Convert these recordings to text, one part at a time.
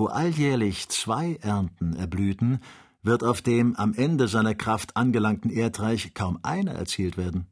wo alljährlich zwei Ernten erblühten, wird auf dem am Ende seiner Kraft angelangten Erdreich kaum eine erzielt werden.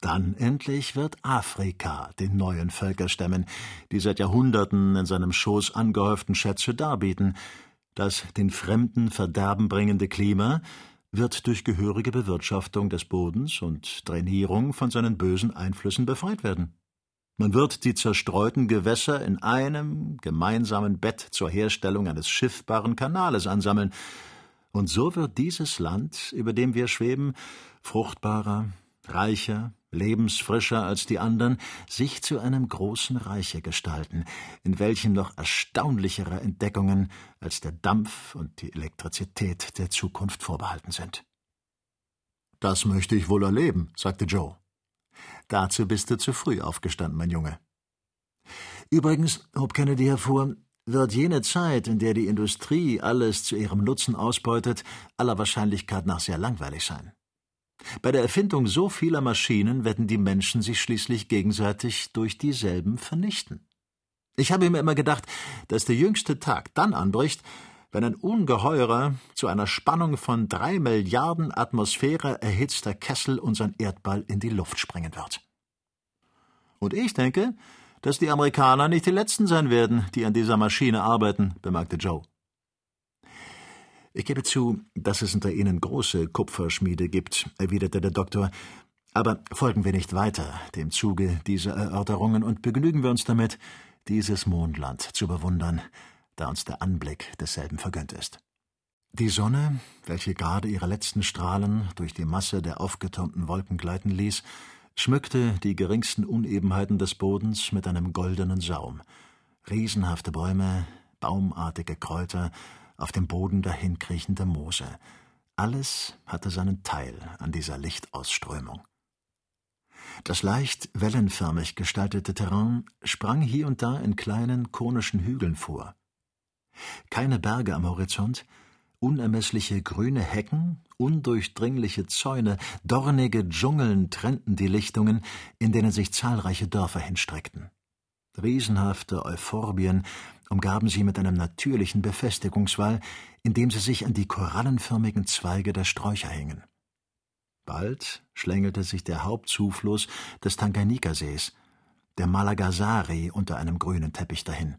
Dann endlich wird Afrika den neuen Völkerstämmen, die seit Jahrhunderten in seinem Schoß angehäuften Schätze darbieten. Das den Fremden Verderben bringende Klima wird durch gehörige Bewirtschaftung des Bodens und Drainierung von seinen bösen Einflüssen befreit werden. Man wird die zerstreuten Gewässer in einem gemeinsamen Bett zur Herstellung eines schiffbaren Kanales ansammeln, und so wird dieses Land, über dem wir schweben, fruchtbarer, reicher, lebensfrischer als die anderen, sich zu einem großen Reiche gestalten, in welchem noch erstaunlichere Entdeckungen als der Dampf und die Elektrizität der Zukunft vorbehalten sind. Das möchte ich wohl erleben, sagte Joe. Dazu bist du zu früh aufgestanden, mein Junge. Übrigens, hob Kennedy hervor, wird jene Zeit, in der die Industrie alles zu ihrem Nutzen ausbeutet, aller Wahrscheinlichkeit nach sehr langweilig sein. Bei der Erfindung so vieler Maschinen werden die Menschen sich schließlich gegenseitig durch dieselben vernichten. Ich habe mir immer gedacht, dass der jüngste Tag dann anbricht, wenn ein ungeheurer, zu einer Spannung von drei Milliarden Atmosphäre erhitzter Kessel unseren Erdball in die Luft sprengen wird. Und ich denke, dass die Amerikaner nicht die Letzten sein werden, die an dieser Maschine arbeiten, bemerkte Joe. Ich gebe zu, dass es unter Ihnen große Kupferschmiede gibt, erwiderte der Doktor, aber folgen wir nicht weiter dem Zuge dieser Erörterungen und begnügen wir uns damit, dieses Mondland zu bewundern, da uns der Anblick desselben vergönnt ist. Die Sonne, welche gerade ihre letzten Strahlen durch die Masse der aufgetürmten Wolken gleiten ließ, schmückte die geringsten Unebenheiten des Bodens mit einem goldenen Saum. Riesenhafte Bäume, baumartige Kräuter, auf dem Boden dahinkriechende Moose. Alles hatte seinen Teil an dieser Lichtausströmung. Das leicht wellenförmig gestaltete Terrain sprang hier und da in kleinen konischen Hügeln vor. Keine Berge am Horizont, unermessliche grüne Hecken, undurchdringliche Zäune, dornige Dschungeln trennten die Lichtungen, in denen sich zahlreiche Dörfer hinstreckten. Riesenhafte Euphorbien umgaben sie mit einem natürlichen Befestigungswall, indem sie sich an die korallenförmigen Zweige der Sträucher hingen. Bald schlängelte sich der Hauptzufluss des Tanganikasees, der Malagasari, unter einem grünen Teppich dahin.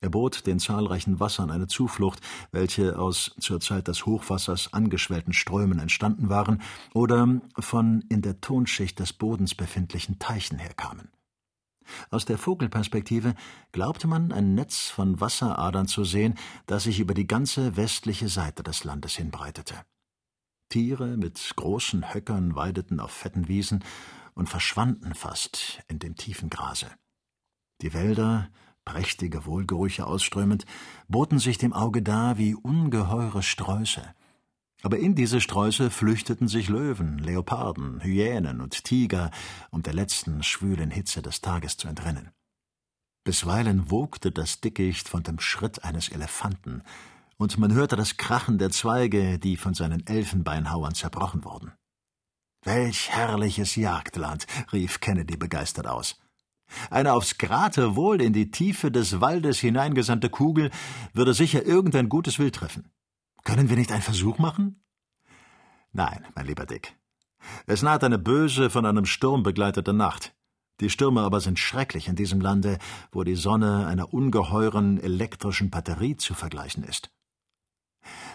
Er bot den zahlreichen Wassern eine Zuflucht, welche aus zur Zeit des Hochwassers angeschwellten Strömen entstanden waren oder von in der Tonschicht des Bodens befindlichen Teichen herkamen. Aus der Vogelperspektive glaubte man ein Netz von Wasseradern zu sehen, das sich über die ganze westliche Seite des Landes hinbreitete. Tiere mit großen Höckern weideten auf fetten Wiesen und verschwanden fast in dem tiefen Grase. Die Wälder, prächtige Wohlgerüche ausströmend, boten sich dem Auge dar wie ungeheure Sträuße, aber in diese Sträuße flüchteten sich Löwen, Leoparden, Hyänen und Tiger, um der letzten schwülen Hitze des Tages zu entrinnen. Bisweilen wogte das Dickicht von dem Schritt eines Elefanten, und man hörte das Krachen der Zweige, die von seinen Elfenbeinhauern zerbrochen wurden. Welch herrliches Jagdland, rief Kennedy begeistert aus. Eine aufs Geratewohl in die Tiefe des Waldes hineingesandte Kugel würde sicher irgendein gutes Wild treffen. Können wir nicht einen Versuch machen? Nein, mein lieber Dick. Es naht eine böse, von einem Sturm begleitete Nacht. Die Stürme aber sind schrecklich in diesem Lande, wo die Sonne einer ungeheuren elektrischen Batterie zu vergleichen ist.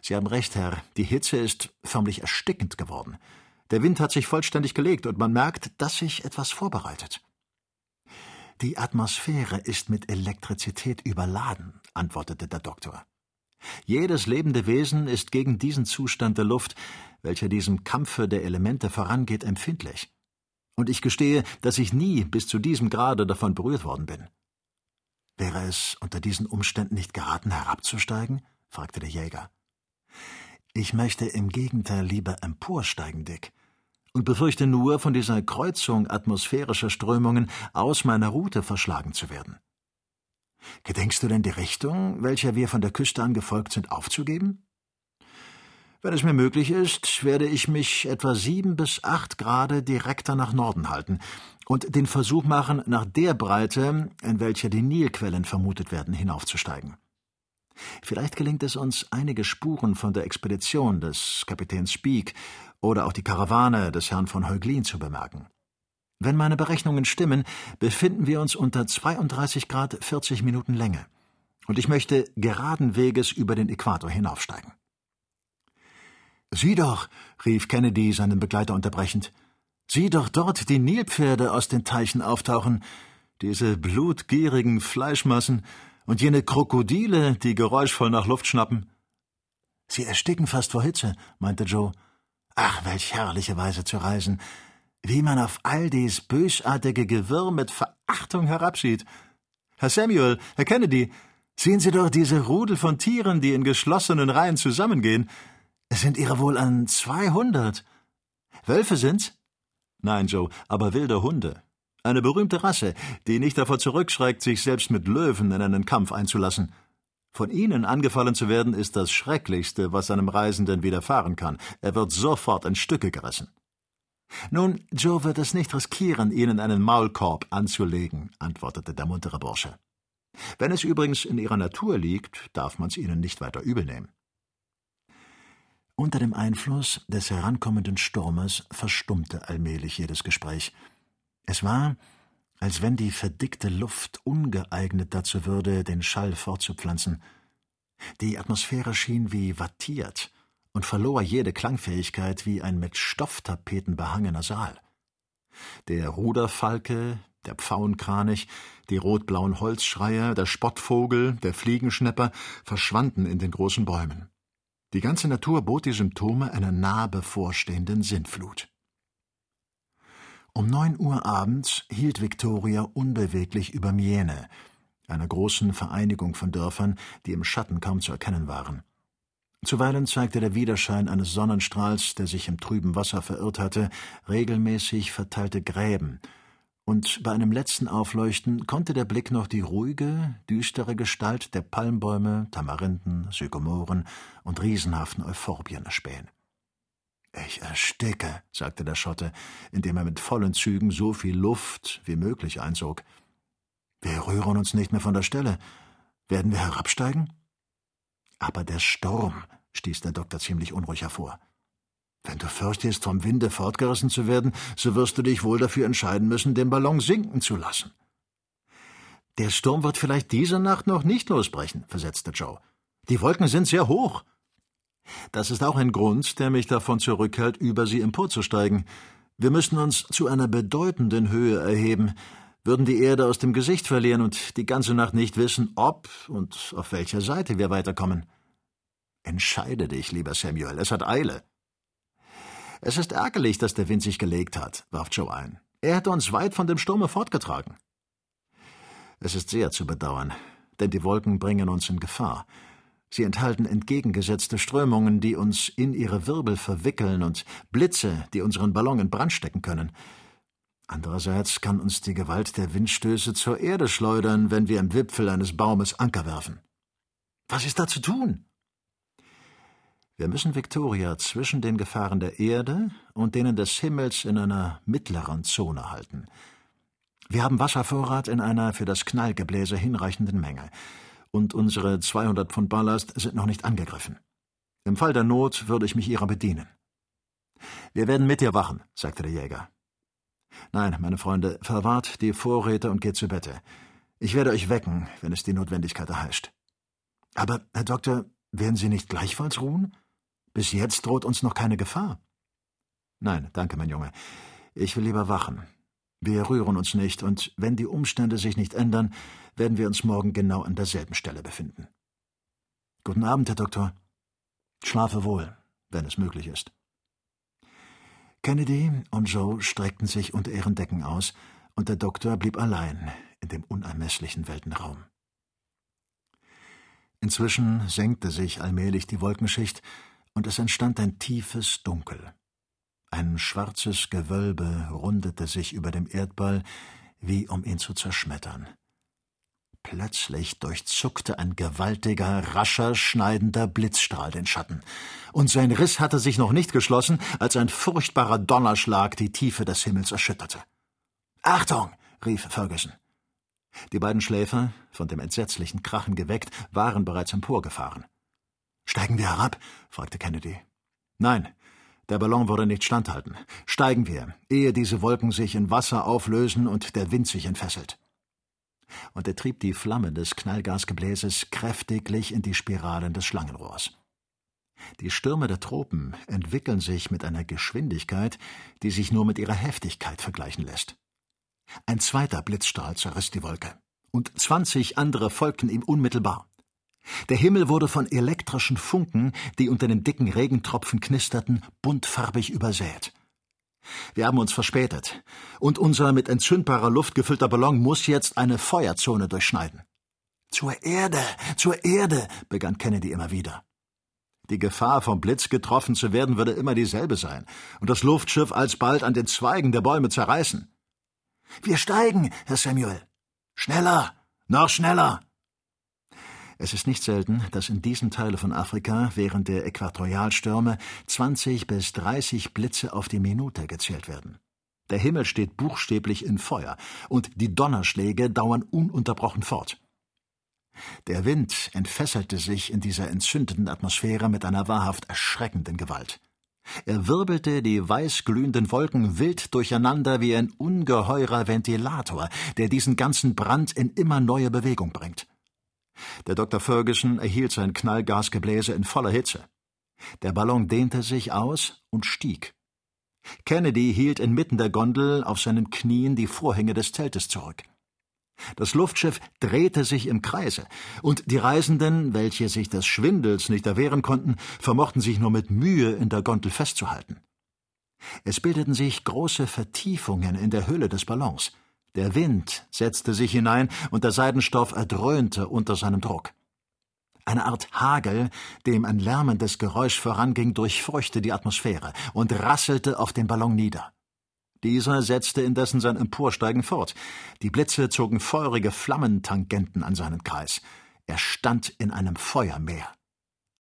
Sie haben recht, Herr, die Hitze ist förmlich erstickend geworden. Der Wind hat sich vollständig gelegt und man merkt, dass sich etwas vorbereitet. Die Atmosphäre ist mit Elektrizität überladen, antwortete der Doktor. Jedes lebende Wesen ist gegen diesen Zustand der Luft, welcher diesem Kampfe der Elemente vorangeht, empfindlich. Und ich gestehe, dass ich nie bis zu diesem Grade davon berührt worden bin. Wäre es unter diesen Umständen nicht geraten, herabzusteigen? fragte der Jäger. Ich möchte im Gegenteil lieber emporsteigen, Dick, und befürchte nur, von dieser Kreuzung atmosphärischer Strömungen aus meiner Route verschlagen zu werden. Gedenkst du denn die Richtung, welcher wir von der Küste an gefolgt sind, aufzugeben? Wenn es mir möglich ist, werde ich mich etwa sieben bis acht Grade direkter nach Norden halten und den Versuch machen, nach der Breite, in welcher die Nilquellen vermutet werden, hinaufzusteigen. Vielleicht gelingt es uns, einige Spuren von der Expedition des Kapitäns Spieck oder auch die Karawane des Herrn von Heuglin zu bemerken. Wenn meine Berechnungen stimmen, befinden wir uns unter 32 Grad 40 Minuten Länge. Und ich möchte geraden Weges über den Äquator hinaufsteigen. Sieh doch, rief Kennedy seinen Begleiter unterbrechend. Sieh doch dort die Nilpferde aus den Teichen auftauchen, diese blutgierigen Fleischmassen und jene Krokodile, die geräuschvoll nach Luft schnappen. Sie ersticken fast vor Hitze, meinte Joe. Ach, welch herrliche Weise zu reisen. Wie man auf all dies bösartige Gewirr mit Verachtung herabsieht. Herr Samuel, Herr Kennedy, sehen Sie doch diese Rudel von Tieren, die in geschlossenen Reihen zusammengehen. Es sind ihre wohl an zweihundert. Wölfe sind's? Nein, Joe, aber wilde Hunde. Eine berühmte Rasse, die nicht davor zurückschreckt, sich selbst mit Löwen in einen Kampf einzulassen. Von ihnen angefallen zu werden, ist das Schrecklichste, was einem Reisenden widerfahren kann. Er wird sofort in Stücke gerissen. Nun, Joe wird es nicht riskieren, Ihnen einen Maulkorb anzulegen, antwortete der muntere Bursche. Wenn es übrigens in Ihrer Natur liegt, darf man's Ihnen nicht weiter übel nehmen. Unter dem Einfluss des herankommenden Sturmes verstummte allmählich jedes Gespräch. Es war, als wenn die verdickte Luft ungeeignet dazu würde, den Schall fortzupflanzen. Die Atmosphäre schien wie wattiert und verlor jede Klangfähigkeit wie ein mit Stofftapeten behangener Saal. Der Ruderfalke, der Pfauenkranich, die rotblauen Holzschreier, der Spottvogel, der Fliegenschnepper verschwanden in den großen Bäumen. Die ganze Natur bot die Symptome einer nah bevorstehenden Sintflut. Um neun Uhr abends hielt Victoria unbeweglich über Miene, einer großen Vereinigung von Dörfern, die im Schatten kaum zu erkennen waren. Zuweilen zeigte der Widerschein eines Sonnenstrahls, der sich im trüben Wasser verirrt hatte, regelmäßig verteilte Gräben, und bei einem letzten Aufleuchten konnte der Blick noch die ruhige, düstere Gestalt der Palmbäume, Tamarinden, Sykomoren und riesenhaften Euphorbien erspähen. Ich ersticke, sagte der Schotte, indem er mit vollen Zügen so viel Luft wie möglich einsog. Wir rühren uns nicht mehr von der Stelle. Werden wir herabsteigen? Aber der Sturm, stieß der Doktor ziemlich unruhig hervor. Wenn du fürchtest, vom Winde fortgerissen zu werden, so wirst du dich wohl dafür entscheiden müssen, den Ballon sinken zu lassen. Der Sturm wird vielleicht diese Nacht noch nicht losbrechen, versetzte Joe. Die Wolken sind sehr hoch. Das ist auch ein Grund, der mich davon zurückhält, über sie emporzusteigen. Wir müssen uns zu einer bedeutenden Höhe erheben, würden die Erde aus dem Gesicht verlieren und die ganze Nacht nicht wissen, ob und auf welcher Seite wir weiterkommen. Entscheide dich, lieber Samuel, es hat Eile. Es ist ärgerlich, dass der Wind sich gelegt hat, warf Joe ein. Er hätte uns weit von dem Sturme fortgetragen. Es ist sehr zu bedauern, denn die Wolken bringen uns in Gefahr. Sie enthalten entgegengesetzte Strömungen, die uns in ihre Wirbel verwickeln und Blitze, die unseren Ballon in Brand stecken können. Andererseits kann uns die Gewalt der Windstöße zur Erde schleudern, wenn wir im Wipfel eines Baumes Anker werfen. Was ist da zu tun? Wir müssen Victoria zwischen den Gefahren der Erde und denen des Himmels in einer mittleren Zone halten. Wir haben Wasservorrat in einer für das Knallgebläse hinreichenden Menge und unsere 200 Pfund Ballast sind noch nicht angegriffen. Im Fall der Not würde ich mich ihrer bedienen. Wir werden mit dir wachen, sagte der Jäger. Nein, meine Freunde, verwahrt die Vorräte und geht zu Bette. Ich werde euch wecken, wenn es die Notwendigkeit erheischt. Aber, Herr Doktor, werden Sie nicht gleichfalls ruhen? Bis jetzt droht uns noch keine Gefahr. Nein, danke, mein Junge. Ich will lieber wachen. Wir rühren uns nicht, und wenn die Umstände sich nicht ändern, werden wir uns morgen genau an derselben Stelle befinden. Guten Abend, Herr Doktor. Schlafe wohl, wenn es möglich ist. Kennedy und Joe streckten sich unter ihren Decken aus, und der Doktor blieb allein in dem unermesslichen Weltenraum. Inzwischen senkte sich allmählich die Wolkenschicht, und es entstand ein tiefes Dunkel. Ein schwarzes Gewölbe rundete sich über dem Erdball, wie um ihn zu zerschmettern. Plötzlich durchzuckte ein gewaltiger, rascher, schneidender Blitzstrahl den Schatten, und sein Riss hatte sich noch nicht geschlossen, als ein furchtbarer Donnerschlag die Tiefe des Himmels erschütterte. Achtung! rief Ferguson. Die beiden Schläfer, von dem entsetzlichen Krachen geweckt, waren bereits emporgefahren. Steigen wir herab? fragte Kennedy. Nein, der Ballon würde nicht standhalten. Steigen wir, ehe diese Wolken sich in Wasser auflösen und der Wind sich entfesselt. Und er trieb die Flamme des Knallgasgebläses kräftiglich in die Spiralen des Schlangenrohrs. Die Stürme der Tropen entwickeln sich mit einer Geschwindigkeit, die sich nur mit ihrer Heftigkeit vergleichen lässt. Ein zweiter Blitzstrahl zerriss die Wolke, und zwanzig andere folgten ihm unmittelbar. Der Himmel wurde von elektrischen Funken, die unter den dicken Regentropfen knisterten, buntfarbig übersät. Wir haben uns verspätet, und unser mit entzündbarer Luft gefüllter Ballon muss jetzt eine Feuerzone durchschneiden. Zur Erde, zur Erde, begann Kennedy immer wieder. Die Gefahr, vom Blitz getroffen zu werden, würde immer dieselbe sein und das Luftschiff alsbald an den Zweigen der Bäume zerreißen. Wir steigen, Herr Samuel. Schneller, noch schneller. Es ist nicht selten, dass in diesem Teile von Afrika während der Äquatorialstürme 20 bis 30 Blitze auf die Minute gezählt werden. Der Himmel steht buchstäblich in Feuer und die Donnerschläge dauern ununterbrochen fort. Der Wind entfesselte sich in dieser entzündeten Atmosphäre mit einer wahrhaft erschreckenden Gewalt. Er wirbelte die weißglühenden Wolken wild durcheinander wie ein ungeheurer Ventilator, der diesen ganzen Brand in immer neue Bewegung bringt. Der Dr. Ferguson erhielt sein Knallgasgebläse in voller Hitze. Der Ballon dehnte sich aus und stieg. Kennedy hielt inmitten der Gondel auf seinen Knien die Vorhänge des Zeltes zurück. Das Luftschiff drehte sich im Kreise, und die Reisenden, welche sich des Schwindels nicht erwehren konnten, vermochten sich nur mit Mühe in der Gondel festzuhalten. Es bildeten sich große Vertiefungen in der Hülle des Ballons. Der Wind setzte sich hinein, und der Seidenstoff erdröhnte unter seinem Druck. Eine Art Hagel, dem ein lärmendes Geräusch voranging, durchfurchte die Atmosphäre und rasselte auf den Ballon nieder. Dieser setzte indessen sein Emporsteigen fort. Die Blitze zogen feurige Flammentangenten an seinen Kreis. Er stand in einem Feuermeer.